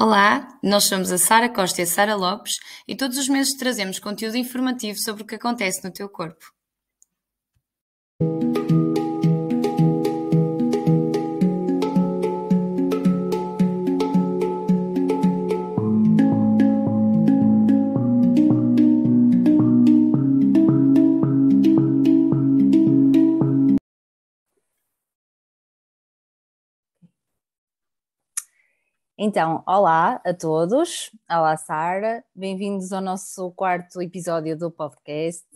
Olá, nós somos a Sara Costa e a Sara Lopes e todos os meses trazemos conteúdo informativo sobre o que acontece no teu corpo. Então, olá a todos, olá Sara, bem-vindos ao nosso quarto episódio do podcast,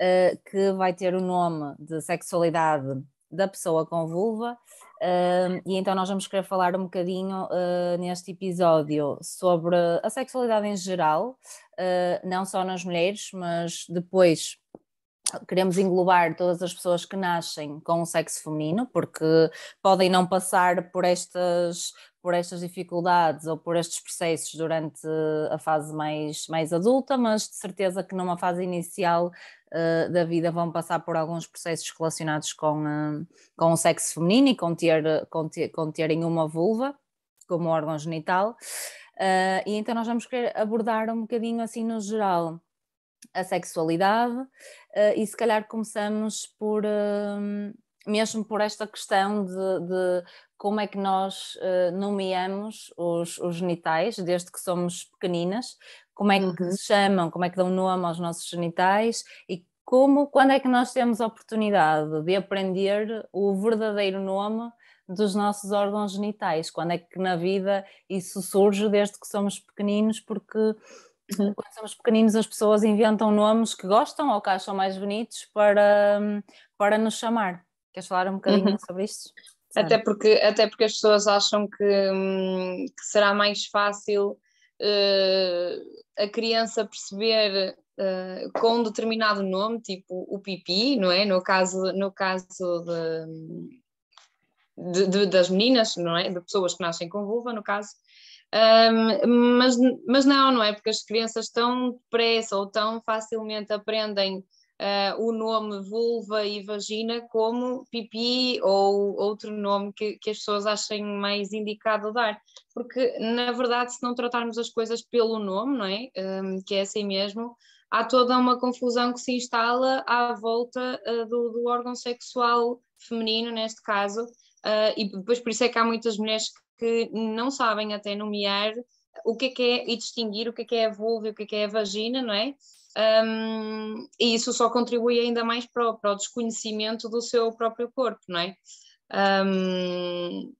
uh, que vai ter o nome de Sexualidade da Pessoa com Vulva. Uh, e então nós vamos querer falar um bocadinho uh, neste episódio sobre a sexualidade em geral, não só nas mulheres, mas depois queremos englobar todas as pessoas que nascem com o sexo feminino, porque podem não passar por estas, por estas dificuldades ou por estes processos durante a fase mais, mais adulta, mas de certeza que numa fase inicial uh, da vida vão passar por alguns processos relacionados com, uh, com o sexo feminino e com, ter, com, ter, com terem uma vulva como órgão genital. Uh, e então nós vamos querer abordar um bocadinho assim no geral a sexualidade uh, e se calhar começamos por uh, mesmo por esta questão de, de como é que nós uh, nomeamos os, os, genitais desde que somos pequeninas, como é que uhum. se chamam, como é que dão nome aos nossos genitais e como, quando é que nós temos a oportunidade de aprender o verdadeiro nome dos nossos órgãos genitais, quando é que na vida isso surge desde que somos pequeninos, porque Uhum. Quando somos pequeninos, as pessoas inventam nomes que gostam ou que acham mais bonitos para, para nos chamar. Queres falar um bocadinho uhum. sobre isto? Até porque, até porque as pessoas acham que, hum, que será mais fácil uh, a criança perceber uh, com um determinado nome, tipo o pipi, não é? No caso, no caso de, de, de, das meninas, não é? De pessoas que nascem com vulva, no caso, um, mas, mas não, não é? Porque as crianças tão depressa ou tão facilmente aprendem uh, o nome vulva e vagina como pipi ou outro nome que, que as pessoas achem mais indicado dar. Porque, na verdade, se não tratarmos as coisas pelo nome, não é? Um, que é assim mesmo, há toda uma confusão que se instala à volta uh, do, do órgão sexual feminino, neste caso, Uh, e depois por isso é que há muitas mulheres que não sabem até nomear o que é que é e distinguir o que é que é a vulva e o que é que é a vagina, não é? Um, e isso só contribui ainda mais para o, para o, desconhecimento do seu próprio corpo, não é? Um,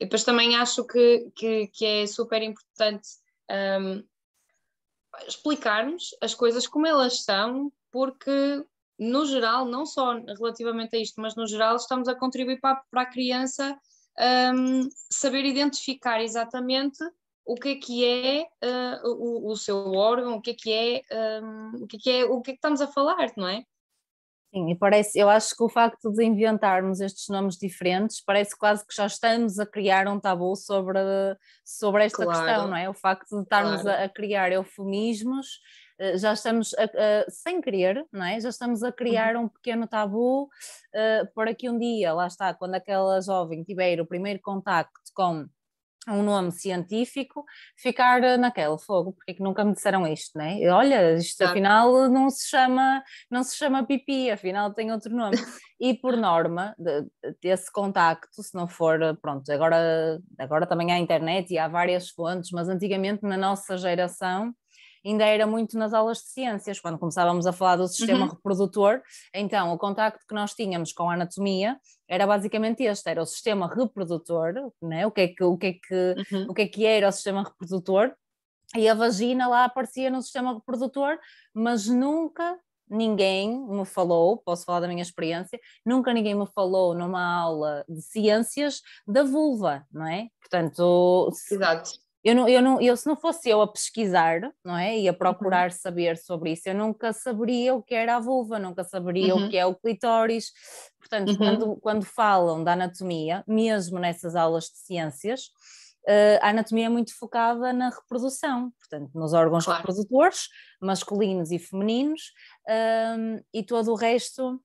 e depois também acho que, que, que é super importante um, explicarmos as coisas como elas são, porque no geral, não só relativamente a isto, mas no geral, estamos a contribuir para, para a criança um, saber identificar exatamente o que é que é uh, o, o, seu órgão, o que é que é, um, o que é que é, o que é que estamos a falar, não é? Sim, e parece, eu acho que o facto de inventarmos estes nomes diferentes parece quase que já estamos a criar um tabu sobre, sobre esta claro, questão, não é? O facto de estarmos claro. a, a criar eufemismos eh, já estamos, a, a, sem querer, não é? Já estamos a criar uhum. um pequeno tabu uh, para que um dia, lá está, quando aquela jovem tiver o primeiro contacto com um nome científico, ficar eh, naquele fogo, porque é que nunca me disseram isto, né? Olha, isto afinal não se chama, não se chama pipi, afinal tem outro nome. E por norma, desse contacto, se não for, pronto, agora, agora também há internet e há várias fontes, mas antigamente na nossa geração ainda era muito nas aulas de ciências, quando começávamos a falar do sistema uhum. reprodutor, então o contacto que nós tínhamos com a anatomia era basicamente este, era o sistema reprodutor, né? o, que é que, o, que é que, uhum. o que é que era o sistema reprodutor, e a vagina lá aparecia no sistema reprodutor, mas nunca ninguém me falou, posso falar da minha experiência, nunca ninguém me falou numa aula de ciências da vulva, não é? Portanto, Exato eu, não, eu, não, eu se não fosse eu a pesquisar, não é? E a uhum. procurar uhum. saber sobre isso, eu nunca saberia o que era a vulva, nunca saberia uhum. o que é o clitóris. Portanto, uhum. quando, quando falam da anatomia, mesmo nessas aulas de ciências, uh, a anatomia é muito focada na reprodução, portanto, nos órgãos claro. reprodutores, masculinos e femininos, um, e todo o resto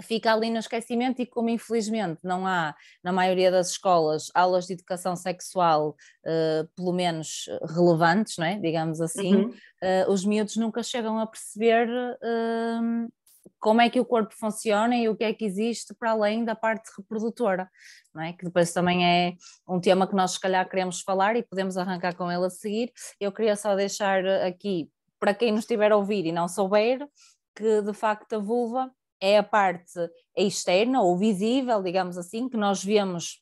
fica ali no esquecimento e como infelizmente não há na maioria das escolas aulas de educação sexual uh, pelo menos relevantes, não é? digamos assim, uhum. uh, os miúdos nunca chegam a perceber uh, como é que o corpo funciona e o que é que existe para além da parte reprodutora, não é? que depois também é um tema que nós se calhar queremos falar e podemos arrancar com ele a seguir. Eu queria só deixar aqui, para quem nos estiver a ouvir e não souber, que de facto a vulva é a parte externa ou visível, digamos assim, que nós vemos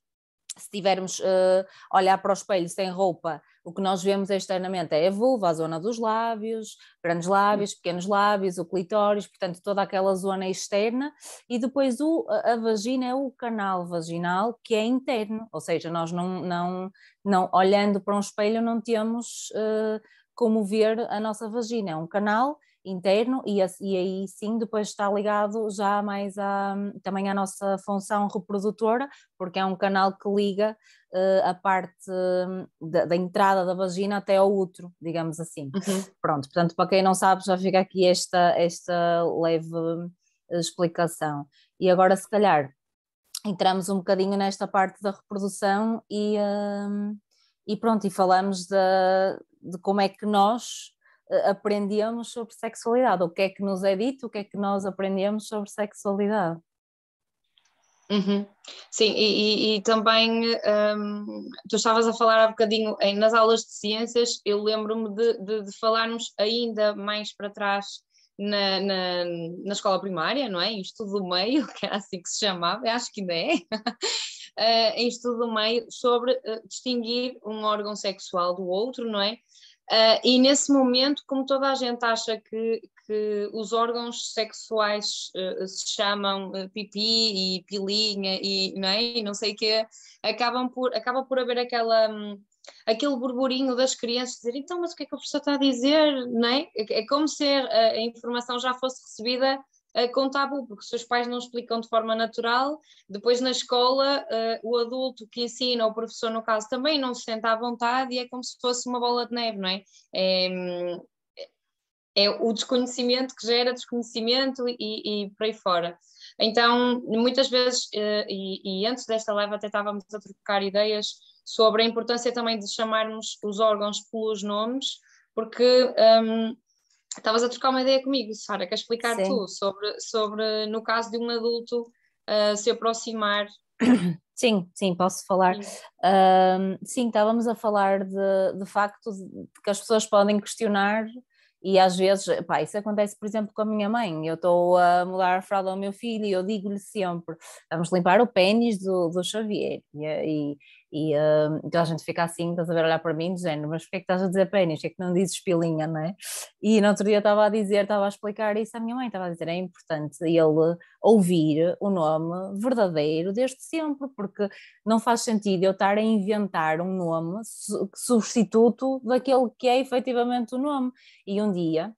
se tivermos uh, olhar para o espelho sem roupa, o que nós vemos externamente é a vulva, a zona dos lábios, grandes lábios, pequenos lábios, o clitóris, portanto toda aquela zona externa, e depois o, a, vagina é o canal vaginal que é interno, ou seja, nós não, não, não olhando para um espelho não temos uh, como ver a nossa vagina, é um canal interno e, e aí sim depois está ligado já mais a, também à nossa função reprodutora, porque é um canal que liga uh, a parte da, da, entrada da vagina até ao útero, digamos assim. Uhum. Pronto, portanto, para quem não sabe, já fica aqui esta, esta leve explicação. E agora, se calhar, entramos um bocadinho nesta parte da reprodução e, uh, e pronto, e falamos de, de como é que nós aprendemos sobre sexualidade, o que é que nos é dito, o que é que nós aprendemos sobre sexualidade. Uhum. Sim, e, e, e também um, tu estavas a falar há bocadinho em, nas aulas de ciências, eu lembro-me de, de, de, falarmos ainda mais para trás na, na, na, escola primária, não é? Em estudo do meio, que era assim que se chamava, acho que ainda é, uh, em estudo do meio, sobre uh, distinguir um órgão sexual do outro, não é? Uh, e nesse momento, como toda a gente acha que, que os órgãos sexuais uh, se chamam uh, pipi e pilinha e não, é? e não sei o quê, acabam por, acaba por haver aquela, um, aquele burburinho das crianças dizer então, mas o que é que a professora está a dizer? Não é? é, é como se a, a informação já fosse recebida com tabu, porque os pais não explicam de forma natural, depois na escola uh, o adulto que ensina, o professor no caso, também não se sente à vontade e é como se fosse uma bola de neve, não é? É, é o desconhecimento que gera desconhecimento e, e por aí fora. Então, muitas vezes, uh, e, e, antes desta live até estávamos a trocar ideias sobre a importância também de chamarmos os órgãos pelos nomes, porque um, Estavas a trocar uma ideia comigo, Sara, quer explicar sim. tu sobre, sobre, no caso de um adulto uh, se aproximar? Sim, sim, posso falar. Sim, sim estávamos a falar de, de facto de que as pessoas podem questionar e às vezes, pá, isso acontece, por exemplo, com a minha mãe. Eu estou a mudar a fralda ao meu filho e eu digo-lhe sempre: vamos limpar o pênis do, do Xavier. E, e, e uh, então a gente fica assim, estás a ver olhar para mim, dizendo, mas porquê é que estás a dizer pênis? É que não dizes pilinha, não é? E no outro dia estava a dizer, estava a explicar isso à minha mãe, estava a dizer, é importante ele ouvir o nome verdadeiro desde sempre, porque não faz sentido eu estar a inventar um nome substituto daquele que é efetivamente o nome. E um dia,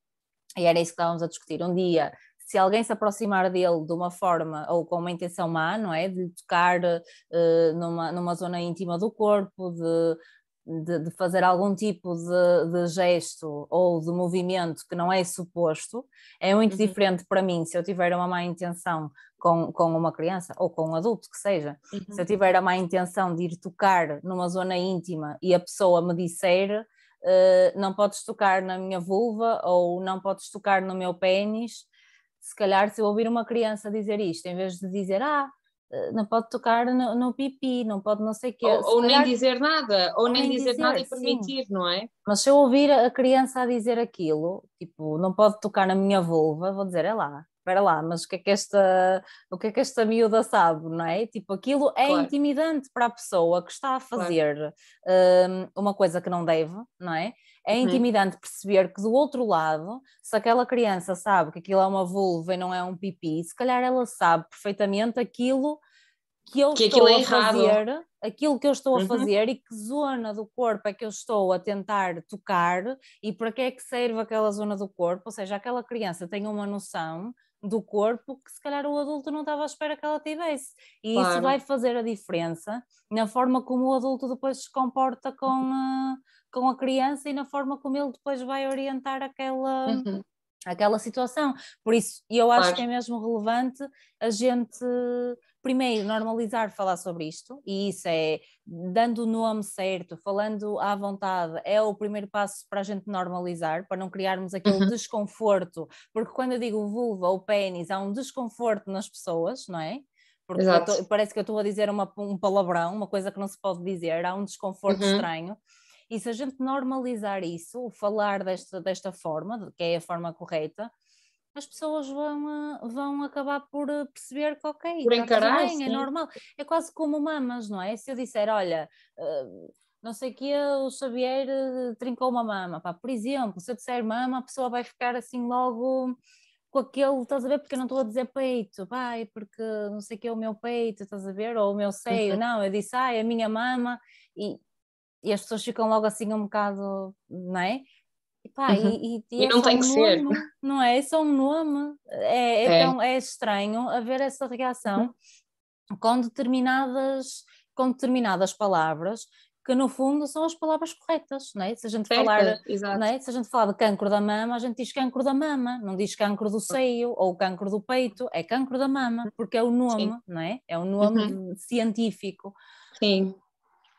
e era isso que estávamos a discutir, um dia se alguém se aproximar dele de uma forma ou com uma intenção má, não é? De tocar uh, numa, numa zona íntima do corpo, de, de, de fazer algum tipo de, de, gesto ou de movimento que não é suposto, é muito uhum. diferente para mim se eu tiver uma má intenção com, com uma criança ou com um adulto que seja. Uhum. Se eu tiver a má intenção de ir tocar numa zona íntima e a pessoa me disser. Uh, não podes tocar na minha vulva ou não podes tocar no meu pênis, se calhar se eu ouvir uma criança dizer isto, em vez de dizer, ah, eh, não pode tocar no, no pipi, não pode não sei o quê. Ou, ou nem dizer nada, ou, ou nem, nem dizer, dizer, nada e permitir, sim. não é? Mas se eu ouvir a criança a dizer aquilo, tipo, não pode tocar na minha vulva, vou dizer, é lá, espera lá, mas o que é que esta, o que é que esta miúda sabe, não é? Tipo, aquilo é claro. intimidante para a pessoa que está a fazer claro. um, uma coisa que não deve, não é? É uhum. intimidante perceber que do outro lado, se aquela criança sabe que aquilo é uma vulva e não é um pipi, se calhar ela sabe perfeitamente aquilo que eu que estou é a errado. fazer, aquilo que eu estou uhum. a fazer e que zona do corpo é que eu estou a tentar tocar e para que é que serve aquela zona do corpo, ou seja, aquela criança tem uma noção do corpo que se calhar o adulto não estava à espera que ela tivesse. E claro. isso vai fazer a diferença na forma como o adulto depois se comporta com, com a criança e na forma como ele depois vai orientar aquela, uhum. aquela situação. Por isso, eu acho claro. que é mesmo relevante a gente primeiro normalizar falar sobre isto, e isso é dando o nome certo, falando à vontade, é o primeiro passo para a gente normalizar, para não criarmos aquele uhum. desconforto, porque quando eu digo vulva ou pênis, há um desconforto nas pessoas, não é? Porque tô, parece que eu estou a dizer uma, um palavrão, uma coisa que não se pode dizer, há um desconforto uhum. estranho. E se a gente normalizar isso, falar desta, desta forma, que é a forma correta, as pessoas vão, vão acabar por eh, perceber que, ok, por encarar, bem, é normal. É quase como mamas, não é? Se eu disser, olha, uh, não sei o que, o Xavier trincou uma mama, pá, por exemplo, se eu disser mama, a pessoa vai ficar assim logo com aquele, estás a ver, porque eu não estou a dizer peito, vai, porque não sei o que é o meu peito, estás a ver, ou o meu seio, uhum. não, eu disse, ai, a minha mama, e, e as pessoas ficam logo assim um bocado, não é? E, pá, uhum. e, e, e, é não tem que ser. Nome, não é? É só um nome. É, é. é. Tão, é estranho haver essa reação uhum. com, determinadas, com determinadas palavras que no fundo são as palavras corretas, não é? Se a gente Certas, falar, não é? Se a gente falar de cancro da mama, a gente diz cancro da mama, não diz cancro do seio ou cancro do peito, é cancro da mama, porque é o nome, Sim. não é? É o nome uhum. científico. Sim.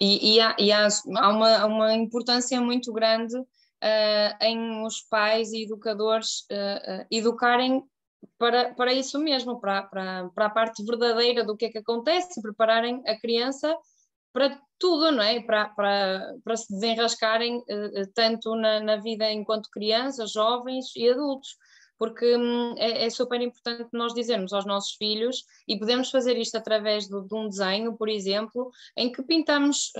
E, e, há, e há, há uma, uma importância muito grande uh, em os pais e educadores uh, educarem para, para isso mesmo, para, para, para a parte verdadeira do que é que acontece, prepararem a criança para tudo, não é? Para, para, para se desenrascarem tanto na, na vida enquanto crianças, jovens e adultos, porque hum, é, é, super importante nós dizermos aos nossos filhos, e podemos fazer isto através de, um desenho, por exemplo, em que pintamos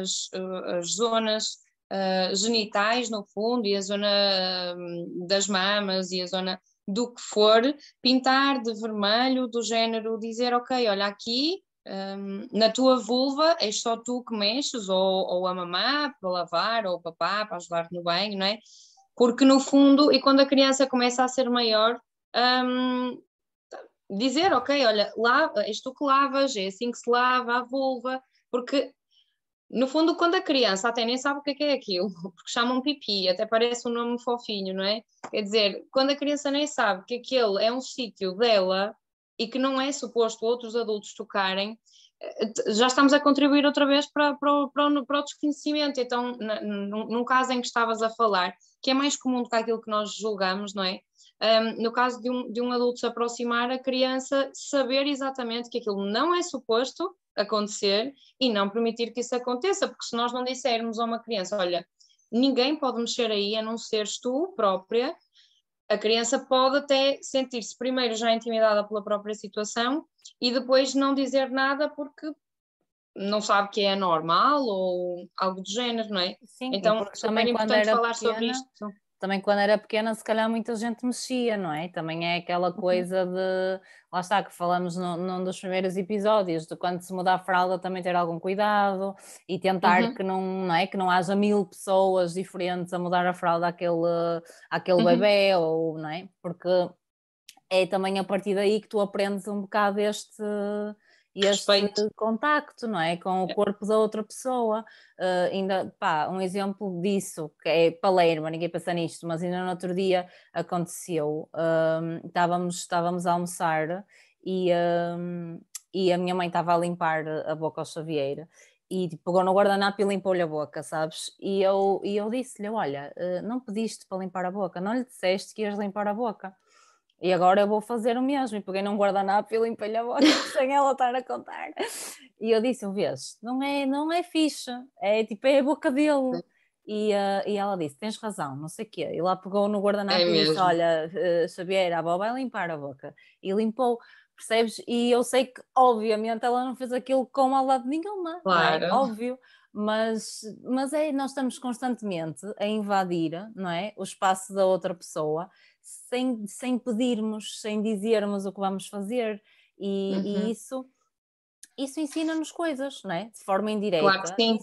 as, as zonas uh, genitais, no fundo, e a zona um, das mamas e a zona do que for, pintar de vermelho, do género, dizer, ok, olha aqui, um, na tua vulva és só tu que mexes, ou, ou a mamá para lavar, ou o papá para ajudar-te no banho, não é? Porque no fundo, e quando a criança começa a ser maior, um, dizer, ok, olha, lava, és tu que lavas, é assim que se lava a vulva, porque no fundo, quando a criança até nem sabe o que é, que é aquilo, porque chamam pipi, até parece um nome fofinho, não é? Quer dizer, quando a criança nem sabe que aquele é um sítio dela e que não é suposto outros adultos tocarem, eh, já estamos a contribuir outra vez para, para, para, para o desconhecimento. Então, num, num caso em que estavas a falar, que é mais comum do que aquilo que nós julgamos, não é? Um, no caso de um, de um adulto se aproximar, a criança saber exatamente que aquilo não é suposto acontecer e não permitir que isso aconteça, porque se nós não dissermos a uma criança, olha, ninguém pode mexer aí a não seres tu própria, a criança pode até sentir-se primeiro já intimidada pela própria situação e depois não dizer nada porque não sabe que é normal ou algo do género, não é? Sim, então, é super importante falar pequena, sobre isto também quando era pequena, se calhar muita gente mexia, não é? Também é aquela uhum. coisa de, lá está, que falamos no, num dos primeiros episódios, de quando se muda a fralda também ter algum cuidado e tentar uhum. que, não, não, é? que não haja mil pessoas diferentes a mudar a fralda àquele, àquele uhum. bebê, ou, não é? Porque é também a partir daí que tu aprendes um bocado este e este Respeito. contacto, não é? Com o é. corpo da outra pessoa. Uh, ainda, pá, um exemplo disso, que é Palermo, ninguém pensa nisto, mas ainda no outro dia aconteceu. Estávamos, estávamos a almoçar e, e a minha mãe estava a limpar a boca ao Xavier e tipo, pegou no guardanapo e limpou-lhe a boca, sabes? E eu, e eu disse-lhe: Olha, uh, não pediste para limpar a boca, não lhe disseste que ias limpar a boca. E agora eu vou fazer o mesmo. E peguei num guardanapo e limpei-lhe a boca sem ela estar a contar. E eu disse, vês, não é, não é ficha, é tipo, é a boca dele. E, uh, e ela disse, tens razão, não sei o quê. E lá pegou no guardanapo é e disse, olha, uh, Xavier, a avó vai limpar a boca. E limpou, percebes? E eu sei que, obviamente, ela não fez aquilo com maldade nenhuma. Claro. É? Óbvio mas, mas é, nós estamos constantemente a invadir não é, o espaço da outra pessoa sem, sem pedirmos, sem dizermos o que vamos fazer, e, uhum. e isso isso ensina-nos coisas, não é? De forma indireta. Claro que sim.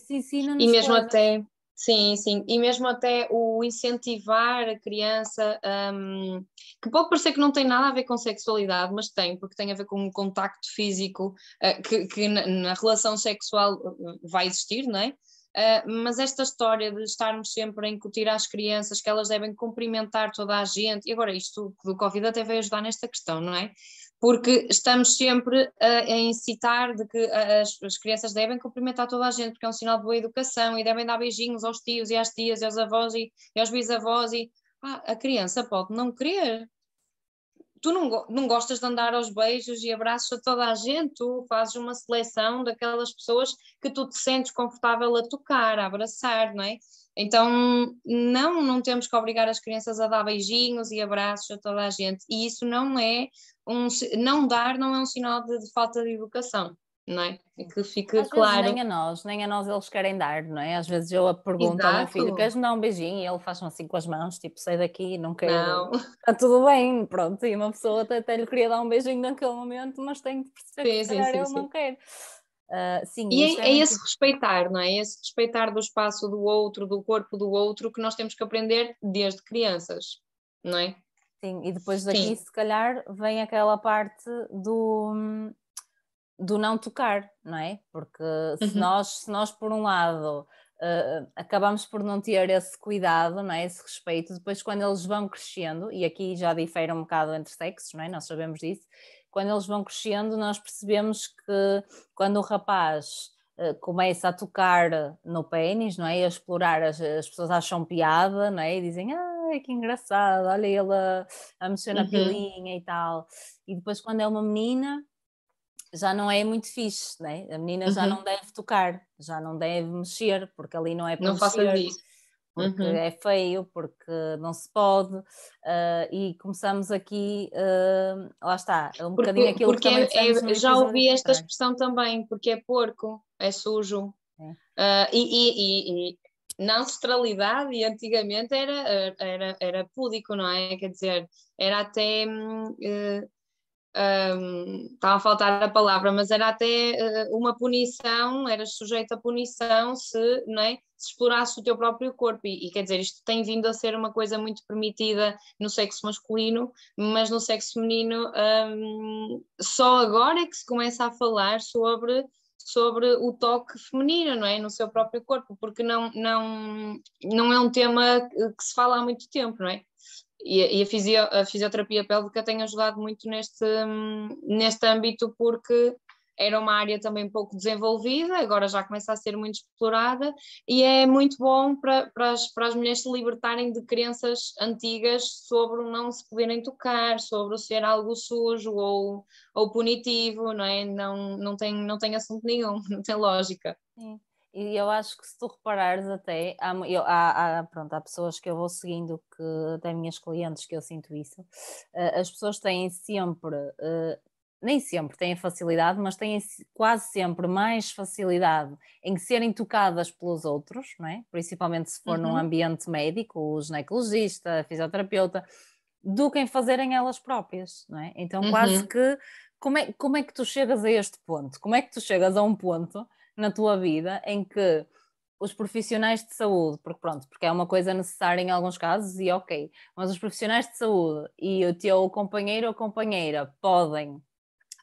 e mesmo coisas. até, sim, sim, e mesmo até o incentivar a criança, um, que pode parecer que não tem nada a ver com sexualidade, mas tem, porque tem a ver com um contacto físico uh, que, que na, na, relação sexual uh, vai existir, não é? Uh, mas esta história de estarmos sempre a incutir às crianças que elas devem cumprimentar toda a gente, e agora isto do Covid até veio ajudar nesta questão, não é? Porque estamos sempre a, a incitar de que as, as, crianças devem cumprimentar toda a gente, porque é um sinal de boa educação, e devem dar beijinhos aos tios e às tias e aos avós e, e aos bisavós, e ah, a criança pode não querer, tu não, não gostas de andar aos beijos e abraços a toda a gente, tu fazes uma seleção daquelas pessoas que tu te sentes confortável a tocar, a abraçar, não é? Então, não, não temos que obrigar as crianças a dar beijinhos e abraços a toda a gente, e isso não é um, não dar não é um sinal de, de falta de educação não é? E que fique Às claro. nem a nós, nem a nós eles querem dar, não é? Às vezes eu a pergunto Exato. ao meu filho: queres me dar um beijinho? E ele faz assim com as mãos, tipo, sai daqui, não quero. Não. Está tudo bem, pronto. E uma pessoa até, até lhe queria dar um beijinho naquele momento, mas tem de perceber sim, que sim, sim, ele sim. não quer. Uh, sim, e é, é, é esse respeitar, não é? Esse respeitar do espaço do outro, do corpo do outro, que nós temos que aprender desde crianças, não é? Sim, e depois daqui, Sim. se calhar, vem aquela parte do, do não tocar, não é? Porque se, uhum. nós, se nós, por um lado, uh, acabamos por não ter esse cuidado, não é? esse respeito, depois quando eles vão crescendo, e aqui já difere um bocado entre sexos, não é? nós sabemos disso, quando eles vão crescendo, nós percebemos que quando o rapaz uh, começa a tocar no pênis, não é? E a explorar, as, as pessoas acham piada, não é? E dizem, ah, que engraçado, olha ele a, a mexer na uhum. pilinha e tal. E depois, quando é uma menina, já não é muito fixe, né? a menina uhum. já não deve tocar, já não deve mexer, porque ali não é para não mexer, isso. porque uhum. é feio, porque não se pode, uh, e começamos aqui, uh, lá está, é um porque, bocadinho aquilo porque que também é, Já ouvi esta expressão também, porque é porco, é sujo, é. Uh, e, e, e, na ancestralidade e antigamente era, era, era púdico, não é? Quer dizer, era até uh, um, estava a faltar a palavra, mas era até uh, uma punição, eras sujeito a punição se, não é, se explorasse o teu próprio corpo. E, e, quer dizer, isto tem vindo a ser uma coisa muito permitida no sexo masculino, mas no sexo feminino um, só agora é que se começa a falar sobre sobre o toque feminino, não é? No seu próprio corpo, porque não, não, não é um tema que se fala há muito tempo, não é? E, a, fisio, a, fisioterapia pélvica tem ajudado muito neste, neste âmbito porque era uma área também pouco desenvolvida, agora já começa a ser muito explorada e é muito bom para, para, as, para as mulheres se libertarem de crenças antigas sobre o não se poderem tocar, sobre o ser algo sujo ou, ou punitivo, não é? Não, não, tem, não tem assunto nenhum, não tem lógica. Sim. E eu acho que se tu reparares até, há, eu, há, há, pronto, há pessoas que eu vou seguindo, que até minhas clientes que eu sinto isso, uh, as pessoas têm sempre, uh, nem sempre têm facilidade, mas têm quase sempre mais facilidade em serem tocadas pelos outros, não é? principalmente se for uhum. num ambiente médico, o ginecologista, fisioterapeuta, do que em fazerem elas próprias, não é? Então uhum. quase que, como é, como é que tu chegas a este ponto? Como é que tu chegas a um ponto na tua vida em que os profissionais de saúde, porque pronto, porque é uma coisa necessária em alguns casos e ok, mas os profissionais de saúde e o teu companheiro ou companheira podem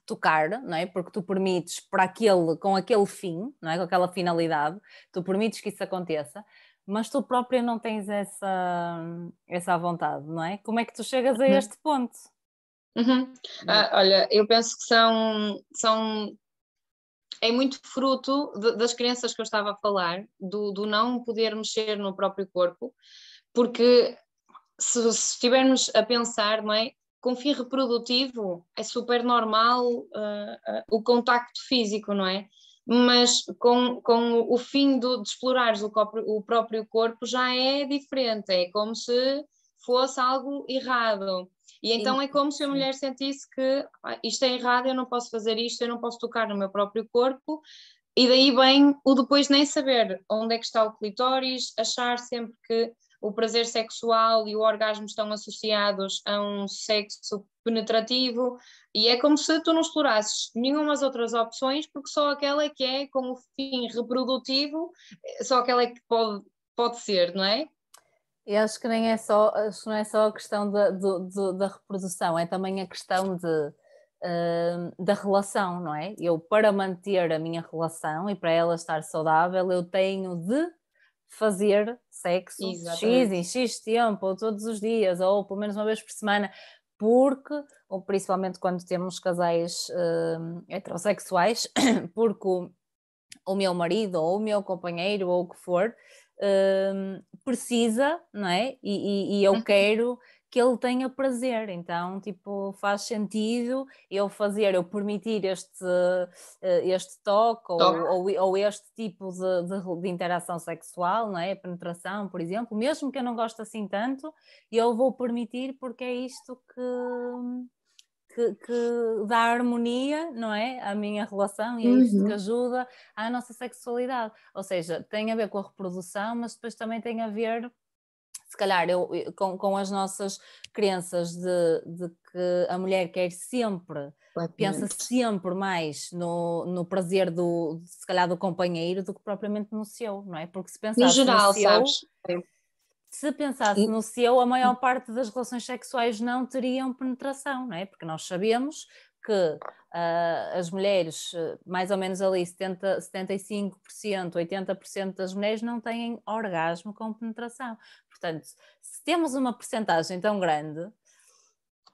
tocar, não é? Porque tu permites para aquele, com aquele fim, não é? Com aquela finalidade, tu permites que isso aconteça, mas tu própria não tens essa, essa vontade, não é? Como é que tu chegas a uhum. este ponto? Uhum. Ah, olha, eu penso que são, são é muito fruto de, das crianças que eu estava a falar, do, do, não poder mexer no próprio corpo, porque se, se estivermos a pensar, não é? Com fim reprodutivo é super normal uh, uh, o contacto físico, não é? Mas com, com o fim do, de explorares o, o próprio corpo já é diferente, é como se fosse algo errado. E então é como se a mulher sentisse que ah, isto é errado, eu não posso fazer isto, eu não posso tocar no meu próprio corpo, e daí vem o depois nem saber onde é que está o clitóris, achar sempre que o prazer sexual e o orgasmo estão associados a um sexo penetrativo, e é como se tu não explorasses nenhuma das outras opções, porque só aquela é que é com o fim reprodutivo, só aquela é que pode, pode ser, não é? Eu acho que nem é só, acho que não é só a questão da, do, do, da reprodução, é também a questão de uh, da relação, não é? Eu, para manter a minha relação e para ela estar saudável, eu tenho de fazer sexo Exatamente. X em X tempo, ou todos os dias, ou pelo menos uma vez por semana, porque, ou principalmente quando temos casais uh, heterossexuais, porque o, o, meu marido ou o meu companheiro ou o que for uh, precisa, não é? E, e, e eu uhum. quero que ele tenha prazer. Então, tipo, faz sentido eu fazer, eu permitir este, eh, este toque ou, ou, ou, este tipo de, de, de, interação sexual, não é? Penetração, por exemplo, mesmo que eu não goste assim tanto, eu vou permitir porque é isto que. Que, que, dá harmonia, não é? À minha relação e é isto uhum. que ajuda à nossa sexualidade. Ou seja, tem a ver com a reprodução, mas depois também tem a ver se calhar eu, com, com as nossas crenças de, de que a mulher quer sempre, pensa sempre mais no, no prazer do, se calhar, do companheiro do que propriamente no seu, não é? Porque se pensasse no, geral, no seu, sabes? Se pensasse no seu, a maior parte das relações sexuais não teriam penetração, não é? Porque nós sabemos que uh, as mulheres, mais ou menos ali 70, 75%, 80% das mulheres não têm orgasmo com penetração. Portanto, se temos uma porcentagem tão grande,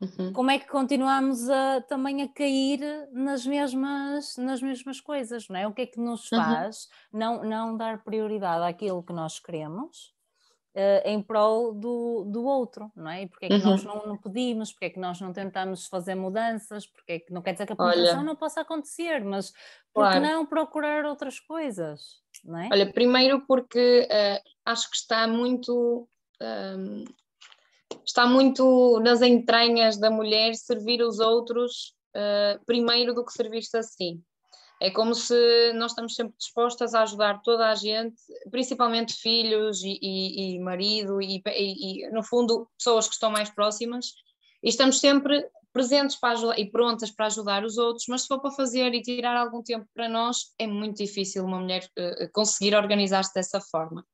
uhum. como é que continuamos a, também a cair nas mesmas, nas mesmas coisas, não é? O que é que nos uhum. faz uhum. não, não dar prioridade àquilo que nós queremos? Uh, em prol do, do outro, não é? E porque é que uhum. nós não, não pedimos, porque é que nós não tentamos fazer mudanças, porque é que não quer dizer que a penetração não possa acontecer, mas por que não procurar outras coisas, não é? Olha, primeiro porque uh, acho que está muito um, está muito nas entranhas da mulher servir os outros uh, primeiro do que servir-se a si. É como se nós estamos sempre dispostas a ajudar toda a gente, principalmente filhos e, e, e marido e, e, no fundo, pessoas que estão mais próximas, e estamos sempre presentes para ajudar e prontas para ajudar os outros, mas se for para fazer e tirar algum tempo para nós, é muito difícil uma mulher uh, conseguir organizar-se dessa forma.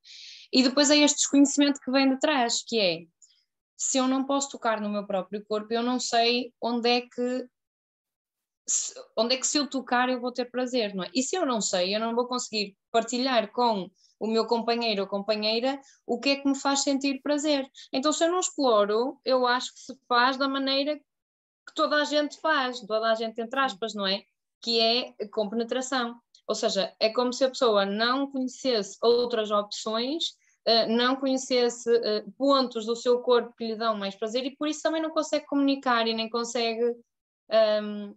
E depois é este desconhecimento que vem de trás, que é se eu não posso tocar no meu próprio corpo, eu não sei onde é que onde é que se eu tocar eu vou ter prazer, não é? E se eu não sei, eu não vou conseguir partilhar com o meu companheiro ou companheira o que é que me faz sentir prazer. Então, se eu não exploro, eu acho que se faz da maneira que toda a gente faz, toda a gente entre aspas, não é? Que é com penetração. Ou seja, é como se a pessoa não conhecesse outras opções uh, não conhecesse uh, pontos do seu corpo que lhe dão mais prazer e por isso também não consegue comunicar e nem consegue um,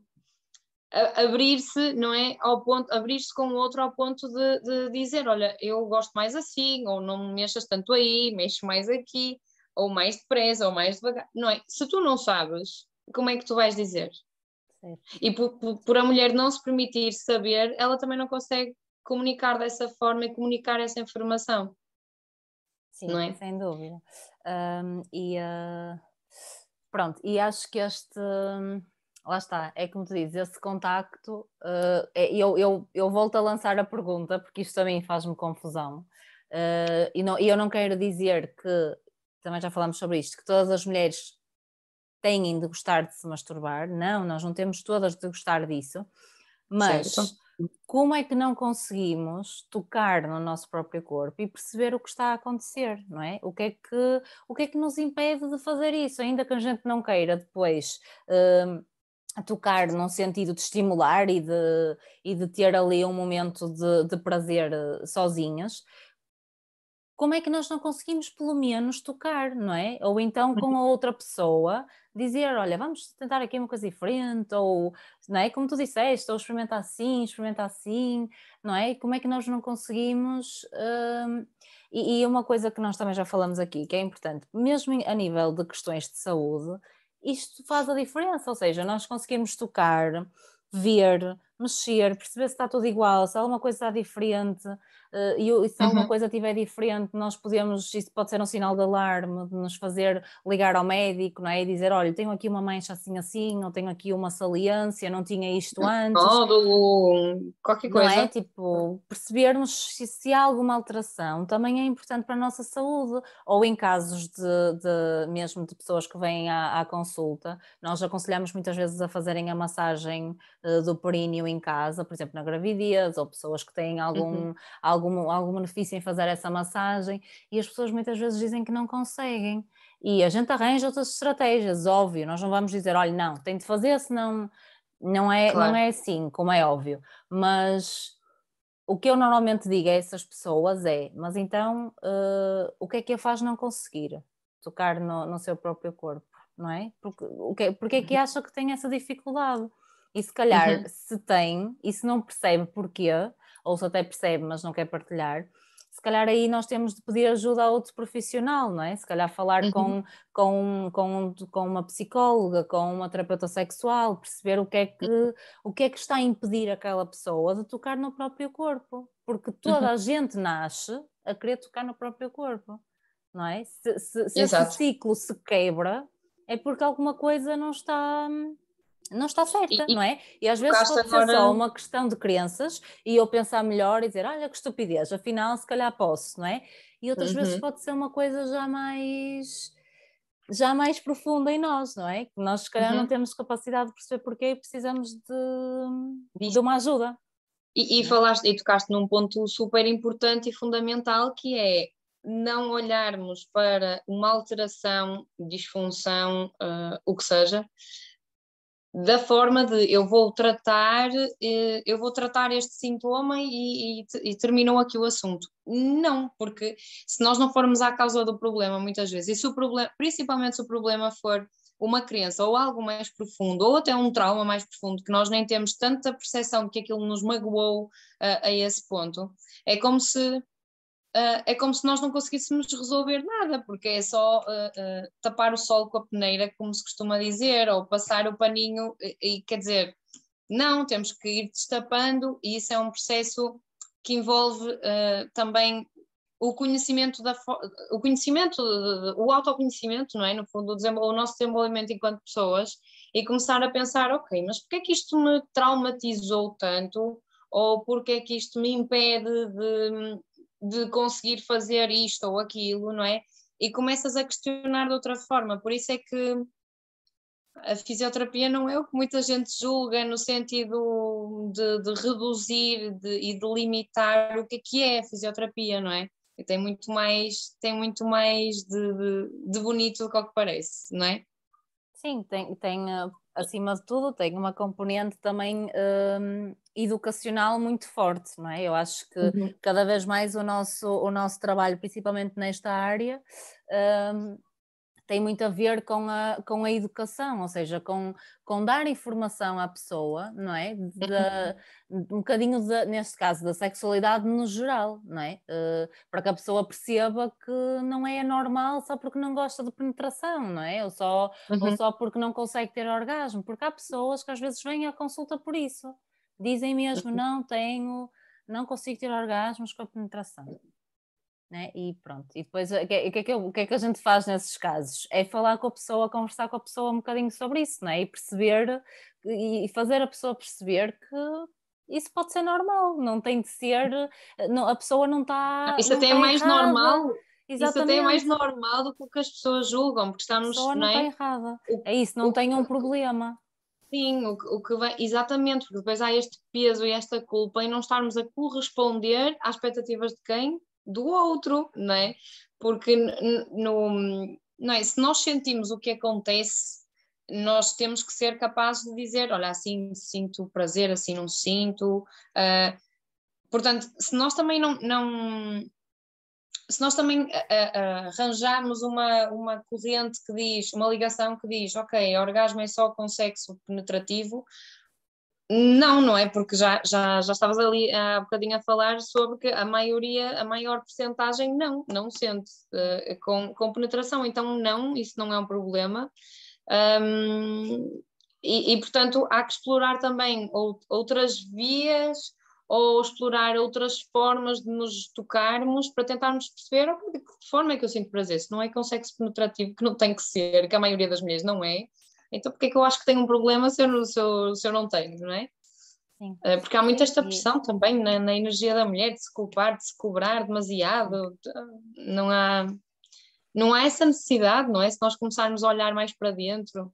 abrir-se, não é? Ao ponto, abrir-se com o outro ao ponto de, de, dizer, olha, eu gosto mais assim, ou não me mexas tanto aí, mexo mais aqui, ou mais depressa, ou mais devagar, não é? Se tu não sabes, como é que tu vais dizer? E por, por, por, a mulher não se permitir saber, ela também não consegue comunicar dessa forma e comunicar essa informação. Sim, é? sem dúvida. Um, e uh, pronto, e acho que este. Lá está, é como tu dizes, esse contacto, uh, eu, eu, eu volto a lançar a pergunta, porque isto também faz-me confusão. Uh, e, não, e eu não quero dizer que, também já falamos sobre isto, que todas as mulheres têm de gostar de se masturbar. Não, nós não temos todas de gostar disso. Mas certo como é que não conseguimos tocar no nosso próprio corpo e perceber o que está a acontecer, não é? O que é que, o que, é que nos impede de fazer isso, ainda que a gente não queira depois uh, tocar num sentido de estimular e de, e de ter ali um momento de, de prazer uh, sozinhas, como é que nós não conseguimos pelo menos tocar, não é? Ou então com a outra pessoa dizer, olha, vamos tentar aqui uma coisa diferente, ou, não é? Como tu disseste, ou experimentar assim, experimentar assim, não é? Como é que nós não conseguimos... Hum, e, e uma coisa que nós também já falamos aqui, que é importante, mesmo a nível de questões de saúde, isto faz a diferença, ou seja, nós conseguimos tocar, ver, mexer, perceber se está tudo igual, se alguma coisa está diferente, uh, e, se alguma uhum. coisa estiver diferente, nós podemos, isso pode ser um sinal de alarme, de nos fazer ligar ao médico, não é? E dizer, olha, tenho aqui uma mancha assim assim, ou tenho aqui uma saliência, não tinha isto antes. Nódulo, qualquer coisa. Não é? Tipo, percebermos se, se há alguma alteração também é importante para a nossa saúde, ou em casos de, de mesmo de pessoas que vêm à, à, consulta, nós aconselhamos muitas vezes a fazerem a massagem uh, do períneo em casa, por exemplo, na gravidez, ou pessoas que têm algum, uhum. algum, algum benefício em fazer essa massagem, e as pessoas muitas vezes dizem que não conseguem. E a gente arranja outras estratégias, óbvio, nós não vamos dizer, olha, não, tem de fazer, senão não é, claro. não é assim, como é óbvio, mas o que eu normalmente digo a essas pessoas é: mas então uh, o que é que a faz não conseguir tocar no, no seu próprio corpo, não é? Porque, o que, porque é que acha que tem essa dificuldade? E se calhar, uhum. se tem e se não percebe porquê, ou se até percebe, mas não quer partilhar, se calhar aí nós temos de pedir ajuda a outro profissional, não é? Se calhar falar uhum. com, com, com, com uma psicóloga, com uma terapeuta sexual, perceber o que, é que, o que é que está a impedir aquela pessoa de tocar no próprio corpo. Porque toda uhum. a gente nasce a querer tocar no próprio corpo, não é? Se, se, se esse ciclo se quebra, é porque alguma coisa não está não está certa, e, não é? E às vezes pode ser só uma questão de crenças e eu pensar melhor e dizer, olha que estupidez, afinal se calhar posso, não é? E outras uhum. vezes pode ser uma coisa já mais já mais profunda em nós, não é? Que nós se calhar uhum. não temos capacidade de perceber porquê e precisamos de, de uma ajuda. E, e falaste e tocaste num ponto super importante e fundamental que é não olharmos para uma alteração, disfunção, uh, o que seja, da forma de eu vou tratar, eh, eu vou tratar este sintoma e, e, e, terminou aqui o assunto. Não, porque se nós não formos à causa do problema, muitas vezes, e se o problema, principalmente se o problema for uma crença ou algo mais profundo, ou até um trauma mais profundo, que nós nem temos tanta percepção que aquilo nos magoou uh, a esse ponto, é como se uh, é como se nós não conseguíssemos resolver nada, porque é só uh, tapar o sol com a peneira, como se costuma dizer, ou passar o paninho, e, e quer dizer, não, temos que ir destapando, e isso é um processo que envolve também o conhecimento da o conhecimento o autoconhecimento não é? No fundo o, nosso desenvolvimento enquanto pessoas e começar a pensar ok mas porque é que isto me traumatizou tanto? Ou porque é que isto me impede de, de conseguir fazer isto ou aquilo, não é? E começas a questionar de outra forma. Por isso é que a fisioterapia não é o que muita gente julga no sentido de, de reduzir de, e de limitar o que é, que é a fisioterapia, não é? E tem muito mais, tem muito mais de, de, bonito do que o que parece, não é? Sim, tem, tem eh, acima de tudo, tem uma componente também um, educacional muito forte, não é? Eu acho que uhum. cada vez mais o nosso, o nosso trabalho, principalmente nesta área, um, tem muito a ver com a, com a educação, ou seja, com, com dar informação à pessoa, não é? De, um bocadinho, de, neste caso, da sexualidade no geral, não é? Uh, para que a pessoa perceba que não é normal só porque não gosta de penetração, não é? Ou só, uhum. ou só porque não consegue ter orgasmo, porque há pessoas que às vezes vêm à consulta por isso. Dizem mesmo, uhum. não tenho, não consigo ter orgasmos com a penetração. Né? E pronto, e depois o que, que, é que, o que é que a gente faz nesses casos? É falar com a pessoa, conversar com a pessoa um bocadinho sobre isso, né? e perceber e fazer a pessoa perceber que isso pode ser normal, não tem de ser, não, a pessoa não está. Isso até é mais errada. normal. Exatamente. Isso até é mais normal do que as pessoas julgam, porque estamos. A pessoa não, não é? está errada. O, é isso, não o, tem um problema. Sim, o, o que vem, exatamente, porque depois há este peso e esta culpa em não estarmos a corresponder às expectativas de quem? Do outro, não é? Porque no, não é? se nós sentimos o que acontece, nós temos que ser capazes de dizer: olha, assim sinto prazer, assim não sinto. Uh, portanto, se nós também não, não, se nós também uh, uh, arranjarmos uma, uma corrente que diz, uma ligação que diz, ok, orgasmo é só com sexo penetrativo, não, não é? Porque já, já, já estavas ali há bocadinho a falar sobre que a maioria, a maior porcentagem não, não sente uh, com, com penetração, então não, isso não é um problema. Um, e, e, portanto há que explorar também outras vias ou explorar outras formas de nos tocarmos para tentarmos perceber oh, de que forma é que eu sinto prazer. Se não é com sexo penetrativo, que não tem que ser, que a maioria das mulheres não é, então porque é que eu acho que tenho um problema se eu, se eu, se eu não tenho, não é? Sim. Eh, porque há muita esta pressão também na, na, energia da mulher de se culpar, de se cobrar demasiado. Não há, não há essa necessidade, não é? Se nós começarmos a olhar mais para dentro,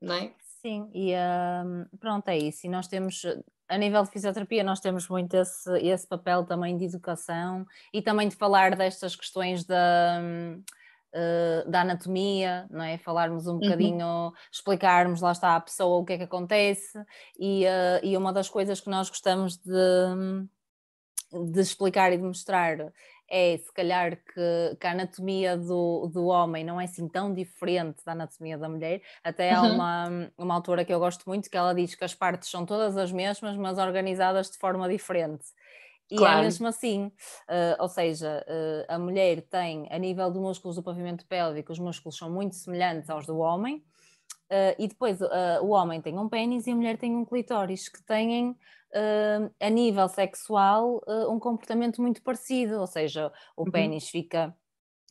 não é? Sim, e um, pronto, é isso. E nós temos, a nível de fisioterapia, nós temos muito esse, esse papel também de educação e também de falar destas questões da. Uh, da anatomia, não é? Falarmos um uhum. bocadinho, explicarmos lá está a pessoa o que é que acontece e, uh, e uma das coisas que nós gostamos de, de explicar e de mostrar é se calhar que, que, a anatomia do, do homem não é assim tão diferente da anatomia da mulher. Até há uhum. uma, uma autora que eu gosto muito que ela diz que as partes são todas as mesmas, mas organizadas de forma diferente. E é claro. é mesmo assim, uh, ou seja, uh, a mulher tem, a nível de músculos do pavimento pélvico, os músculos são muito semelhantes aos do homem, uh, e depois o homem tem um pênis e a mulher tem um clitóris, que têm a nível sexual uh, um comportamento muito parecido, ou seja, o uhum. pênis fica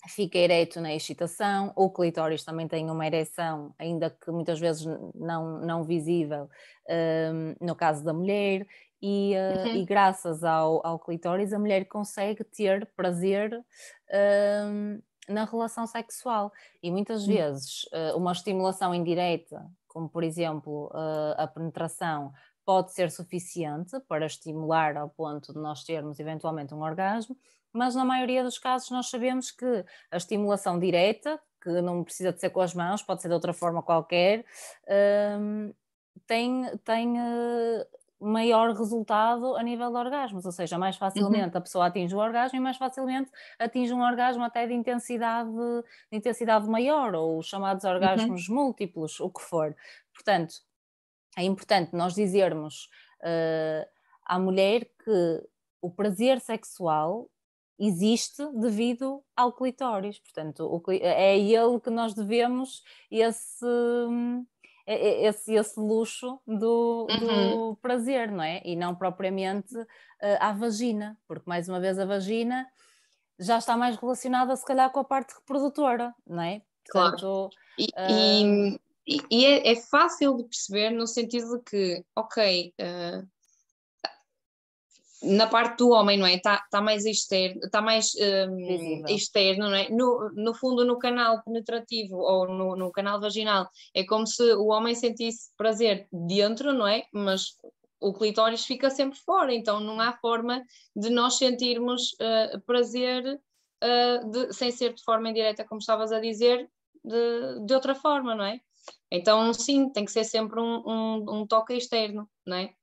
fica ereto na excitação, o clitóris também tem uma ereção, ainda que muitas vezes não, não visível, uh, no caso da mulher, e, uh, uhum. e graças ao, ao clitóris a mulher consegue ter prazer uh, na relação sexual. E muitas uhum. vezes uh, uma estimulação indireta, como por exemplo a penetração, pode ser suficiente para estimular ao ponto de nós termos eventualmente um orgasmo, mas na maioria dos casos nós sabemos que a estimulação direta, que não precisa de ser com as mãos, pode ser de outra forma qualquer, um, tem, tem uh, maior resultado a nível de orgasmos, ou seja, mais facilmente uhum. a pessoa atinge o orgasmo e mais facilmente atinge um orgasmo até de intensidade, de intensidade maior, ou os chamados orgasmos uhum. múltiplos, o que for. Portanto, é importante nós dizermos uh, à mulher que o prazer sexual existe devido ao clitóris, portanto, o, é a ele que nós devemos esse, é, é, esse, esse luxo do, uhum. do, prazer, não é? E não propriamente uh, à vagina, porque mais uma vez a vagina já está mais relacionada se calhar com a parte reprodutora, não é? Portanto, claro. E, uh, e, e é, é, fácil de perceber no sentido de que, ok, uh, na parte do homem, não é? Está tá mais externo, está mais um, externo, não é? No, no fundo, no canal penetrativo ou no, no canal vaginal, é como se o homem sentisse prazer dentro, não é? Mas o clitóris fica sempre fora, então não há forma de nós sentirmos uh, prazer uh, de, sem ser de forma indireta, como estavas a dizer, de, de outra forma, não é? Então, sim, tem que ser sempre um, um, um toque externo, não é?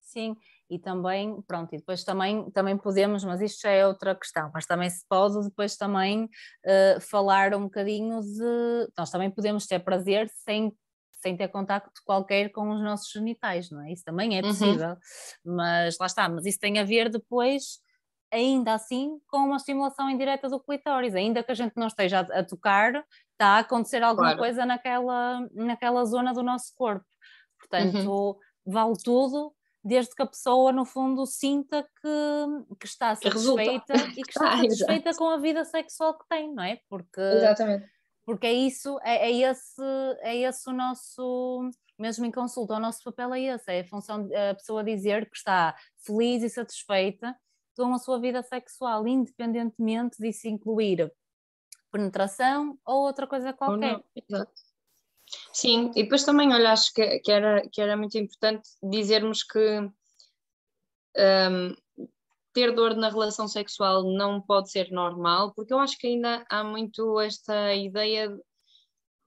Sim, e também, pronto, e depois também, também podemos, mas isto já é outra questão, mas também se pode depois também uh, falar um bocadinho de, nós também podemos ter prazer sem, sem ter contacto qualquer com os nossos genitais, não é? Isso também é uhum. possível, uhum. mas lá está, mas isso tem a ver depois ainda assim com uma estimulação indireta do clitóris, ainda que a gente não esteja a, a tocar, está a acontecer alguma claro. coisa naquela, naquela zona do nosso corpo. Portanto, uhum. vale tudo, desde que a pessoa, no fundo, sinta que, que está satisfeita e que está ah, satisfeita com a vida sexual que tem, não é? Porque, Exatamente. Porque é isso, é, é, esse, é esse o nosso, mesmo em consulta, o nosso papel é esse, é a função a pessoa dizer que está feliz e satisfeita com a sua vida sexual, independentemente disso incluir penetração ou outra coisa qualquer. Exato. Sim, e depois também, olha, acho que, que, era, que era muito importante dizermos que um, ter dor na relação sexual não pode ser normal, porque eu acho que ainda há muito esta ideia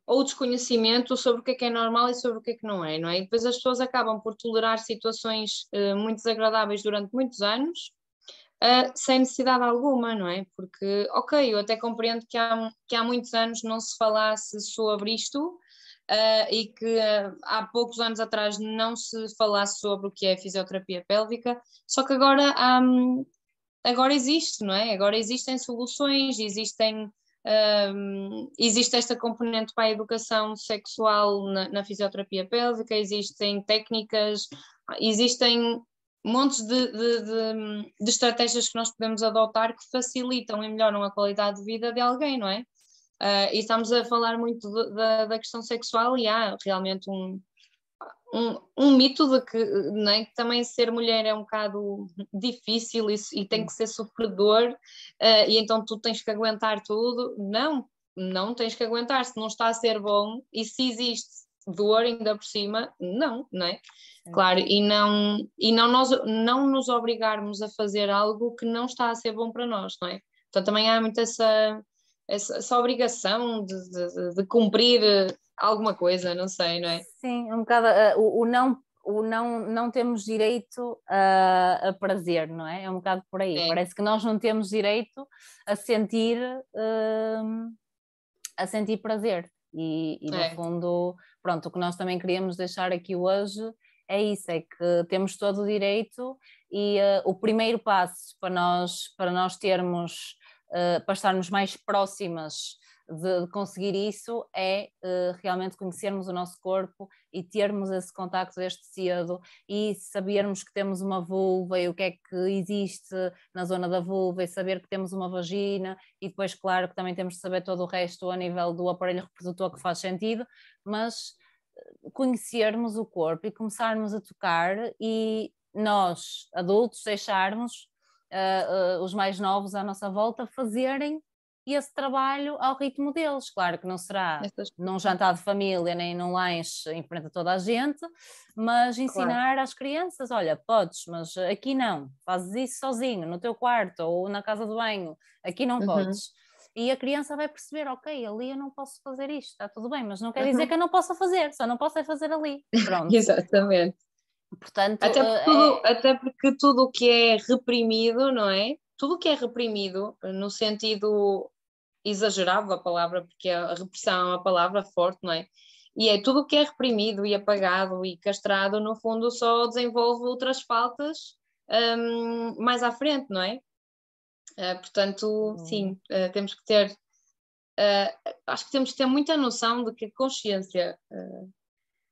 ou desconhecimento sobre o que é que é normal e sobre o que é que não é, não é? E depois as pessoas acabam por tolerar situações uh, muito desagradáveis durante muitos anos uh, sem necessidade alguma, não é? Porque, ok, eu até compreendo que há, que há muitos anos não se falasse sobre isto uh, e que uh, há poucos anos atrás não se falasse sobre o que é fisioterapia pélvica, só que agora, um, agora existe, não é? Agora existem soluções, existem. Um, existe esta componente para a educação sexual na, na fisioterapia pélvica, existem técnicas, existem montes de, de, de, de, estratégias que nós podemos adotar que facilitam e melhoram a qualidade de vida de alguém, não é? Uh, e estamos a falar muito da, da questão sexual e há realmente um, um, um mito de que, é? que também ser mulher é um bocado difícil e, e tem que ser sofredor uh, e então tu tens que aguentar tudo. Não, não tens que aguentar, se não está a ser bom e se existe dor ainda por cima, não, não é? Claro, e não, e não, nós, não nos obrigarmos a fazer algo que não está a ser bom para nós, não é? Então também há muito essa, essa, essa obrigação de, de, de, cumprir alguma coisa, não sei, não é? Sim, um bocado uh, o, o, não. O não, não temos direito a, a prazer, não é? É um bocado por aí. É. Parece que nós não temos direito a sentir, uh, a sentir prazer. E, e no é. fundo, pronto, o que nós também queríamos deixar aqui hoje é isso, é que temos todo o direito e uh, o primeiro passo para nós, para nós termos, uh, para estarmos mais próximas de, conseguir isso é uh, realmente conhecermos o nosso corpo e termos esse contacto desde cedo e sabermos que temos uma vulva e o que é que existe na zona da vulva e saber que temos uma vagina e depois, claro, que também temos de saber todo o resto a nível do aparelho reprodutor que faz sentido, mas eh, conhecermos o corpo e começarmos a tocar e nós, adultos, deixarmos uh, uh, os mais novos à nossa volta fazerem esse trabalho ao ritmo deles. Claro que não será Estas... num jantar de família nem num lanche em frente a toda a gente, mas ensinar claro. às crianças: olha, podes, mas aqui não, fazes isso sozinho, no teu quarto ou na casa do banho, aqui não uhum. podes. E a criança vai perceber, ok, ali eu não posso fazer isto, está tudo bem, mas não quer dizer uhum. que eu não possa fazer, só não posso é fazer ali. Pronto. Exatamente. Portanto, até porque, tudo, é... até porque tudo o que é reprimido, não é? Tudo o que é reprimido, no sentido exagerado a palavra, porque a repressão é uma palavra forte, não é? E é tudo o que é reprimido e apagado e castrado, no fundo, só desenvolve outras faltas um, mais à frente, não é? Uh, portanto, uhum. sim, uh, temos que ter. Uh, acho que temos que ter muita noção de que a consciência,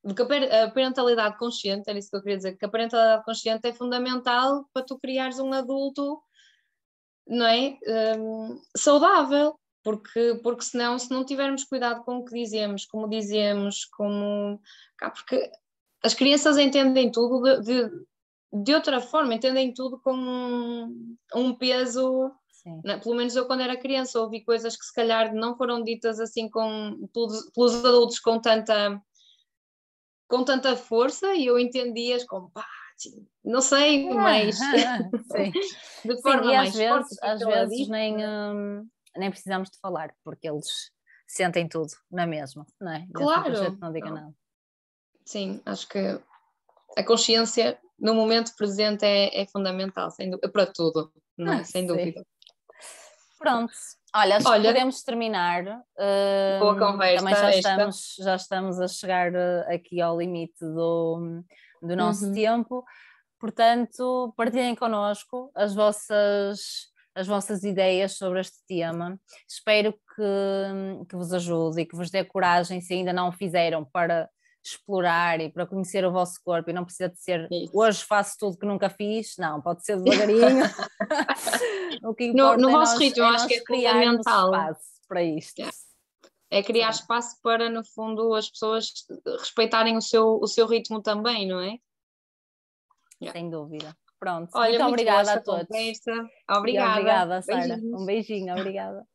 de que a parentalidade consciente, era isso que eu queria dizer, que a parentalidade consciente é fundamental para tu criares um adulto, não é? Um, saudável, porque, porque senão, se não tivermos cuidado com o que dizemos, como dizemos, como. Porque as crianças entendem tudo de, de, de outra forma, entendem tudo com um, um peso. Né? Pelo menos eu, quando era criança, ouvi coisas que se calhar não foram ditas assim com, pelos, pelos adultos com tanta, com tanta força e eu entendia-as como pá, não sei, mas de forma Sim, mais às vezes, às vezes nem, hum, nem precisamos de falar, porque eles sentem tudo na mesma, não é? Claro. Não diga nada. Sim, acho que a consciência no momento presente é, é fundamental, sem para tudo, não é? Ah, sem sim. dúvida. Pronto, olha, acho olha, que podemos terminar. Uh, boa conversa. Também já estamos, já estamos a chegar uh, aqui ao limite do, do nosso uhum. tempo. Portanto, partilhem connosco as vossas as vossas ideias sobre este tema. Espero que, que vos ajude e que vos dê coragem, se ainda não o fizeram, para explorar e para conhecer o vosso corpo e não precisa de ser Isso. hoje faço tudo que nunca fiz, não, pode ser devagarinho. o que no, no é vosso nós, ritmo, é acho que é fundamental espaço para isto. Yeah. É criar espaço para, no fundo, as pessoas respeitarem o seu, o seu ritmo também, não é? Yeah. Sem dúvida. Pronto, Olha, muito, muito obrigada a todos. Obrigada. obrigada, Sara. Um beijinho, obrigada.